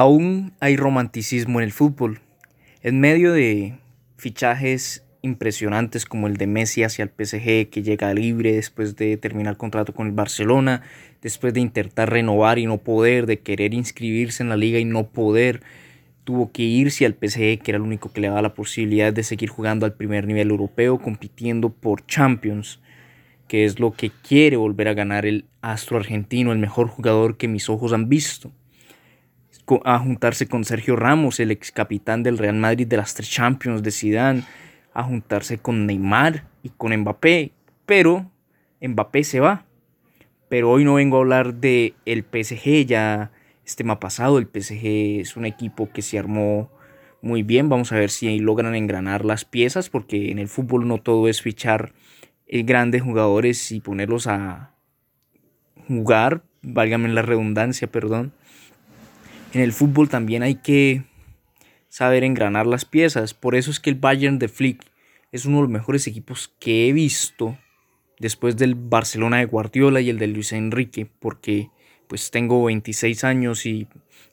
Aún hay romanticismo en el fútbol. En medio de fichajes impresionantes como el de Messi hacia el PSG que llega libre después de terminar contrato con el Barcelona, después de intentar renovar y no poder, de querer inscribirse en la liga y no poder, tuvo que irse al PSG que era el único que le daba la posibilidad de seguir jugando al primer nivel europeo, compitiendo por Champions, que es lo que quiere volver a ganar el astro argentino, el mejor jugador que mis ojos han visto a juntarse con Sergio Ramos, el ex capitán del Real Madrid de las tres Champions de Zidane, a juntarse con Neymar y con Mbappé, pero Mbappé se va. Pero hoy no vengo a hablar de el PSG, ya este tema pasado, el PSG es un equipo que se armó muy bien, vamos a ver si logran engranar las piezas, porque en el fútbol no todo es fichar eh, grandes jugadores y ponerlos a jugar, válgame la redundancia, perdón. En el fútbol también hay que saber engranar las piezas. Por eso es que el Bayern de Flick es uno de los mejores equipos que he visto después del Barcelona de Guardiola y el de Luis Enrique, porque pues tengo 26 años y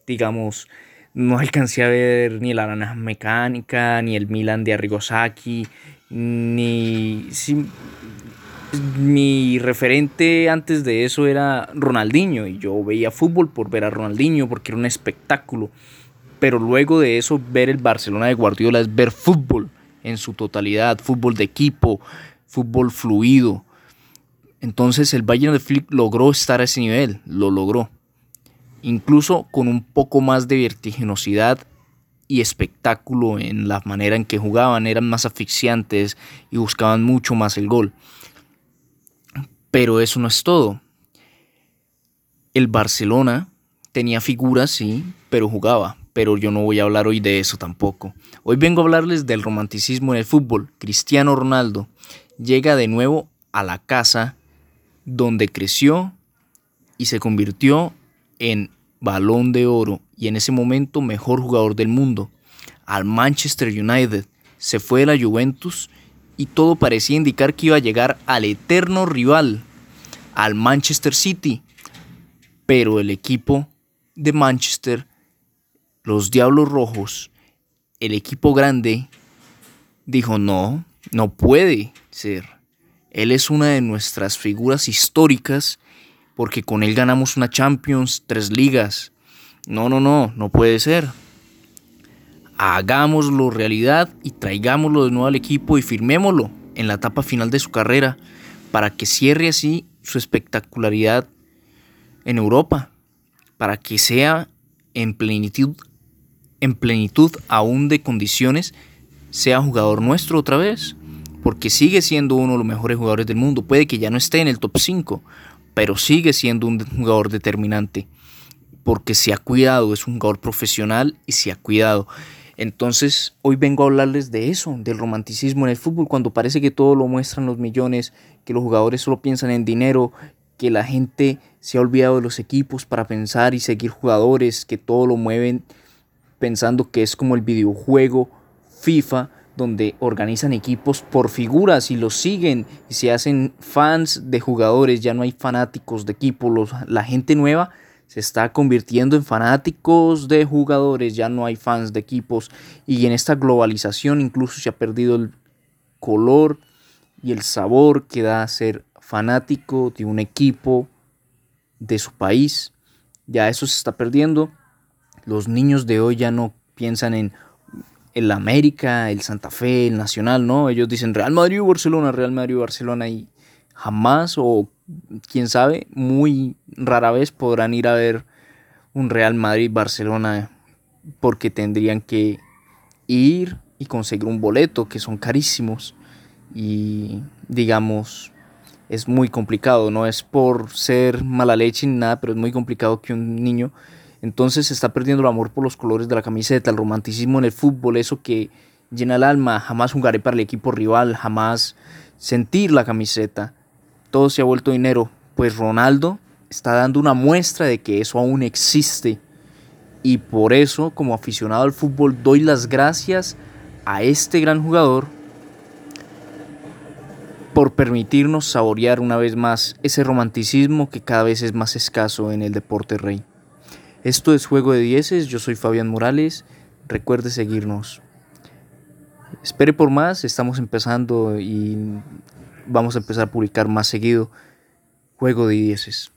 digamos no alcancé a ver ni la naranja mecánica, ni el Milan de Arrigosaki, ni mi referente antes de eso era Ronaldinho y yo veía fútbol por ver a Ronaldinho porque era un espectáculo. Pero luego de eso ver el Barcelona de Guardiola es ver fútbol en su totalidad, fútbol de equipo, fútbol fluido. Entonces el Bayern de Flick logró estar a ese nivel, lo logró. Incluso con un poco más de vertiginosidad y espectáculo en la manera en que jugaban, eran más asfixiantes y buscaban mucho más el gol. Pero eso no es todo. El Barcelona tenía figuras, sí, pero jugaba. Pero yo no voy a hablar hoy de eso tampoco. Hoy vengo a hablarles del romanticismo en el fútbol. Cristiano Ronaldo llega de nuevo a la casa donde creció y se convirtió en balón de oro y en ese momento mejor jugador del mundo. Al Manchester United se fue de la Juventus y todo parecía indicar que iba a llegar al eterno rival, al Manchester City. Pero el equipo de Manchester, los Diablos Rojos, el equipo grande, dijo no, no puede ser. Él es una de nuestras figuras históricas porque con él ganamos una Champions, tres ligas. No, no, no, no puede ser hagámoslo realidad y traigámoslo de nuevo al equipo y firmémoslo en la etapa final de su carrera para que cierre así su espectacularidad en Europa, para que sea en plenitud, en plenitud aún de condiciones, sea jugador nuestro otra vez, porque sigue siendo uno de los mejores jugadores del mundo, puede que ya no esté en el top 5, pero sigue siendo un jugador determinante, porque se ha cuidado, es un jugador profesional y se ha cuidado. Entonces, hoy vengo a hablarles de eso, del romanticismo en el fútbol, cuando parece que todo lo muestran los millones, que los jugadores solo piensan en dinero, que la gente se ha olvidado de los equipos para pensar y seguir jugadores, que todo lo mueven pensando que es como el videojuego FIFA, donde organizan equipos por figuras y los siguen y se hacen fans de jugadores, ya no hay fanáticos de equipos, la gente nueva se está convirtiendo en fanáticos de jugadores, ya no hay fans de equipos y en esta globalización incluso se ha perdido el color y el sabor que da ser fanático de un equipo de su país. Ya eso se está perdiendo. Los niños de hoy ya no piensan en el América, el Santa Fe, el Nacional, ¿no? Ellos dicen Real Madrid Barcelona, Real Madrid Barcelona y jamás o quién sabe, muy rara vez podrán ir a ver un Real Madrid-Barcelona porque tendrían que ir y conseguir un boleto que son carísimos. Y digamos es muy complicado, no es por ser mala leche ni nada, pero es muy complicado que un niño entonces se está perdiendo el amor por los colores de la camiseta, el romanticismo en el fútbol, eso que llena el alma, jamás jugaré para el equipo rival, jamás sentir la camiseta todo se ha vuelto dinero. Pues Ronaldo está dando una muestra de que eso aún existe. Y por eso, como aficionado al fútbol, doy las gracias a este gran jugador por permitirnos saborear una vez más ese romanticismo que cada vez es más escaso en el deporte rey. Esto es Juego de Dieces, yo soy Fabián Morales, recuerde seguirnos. Espere por más, estamos empezando y vamos a empezar a publicar más seguido Juego de Dieces.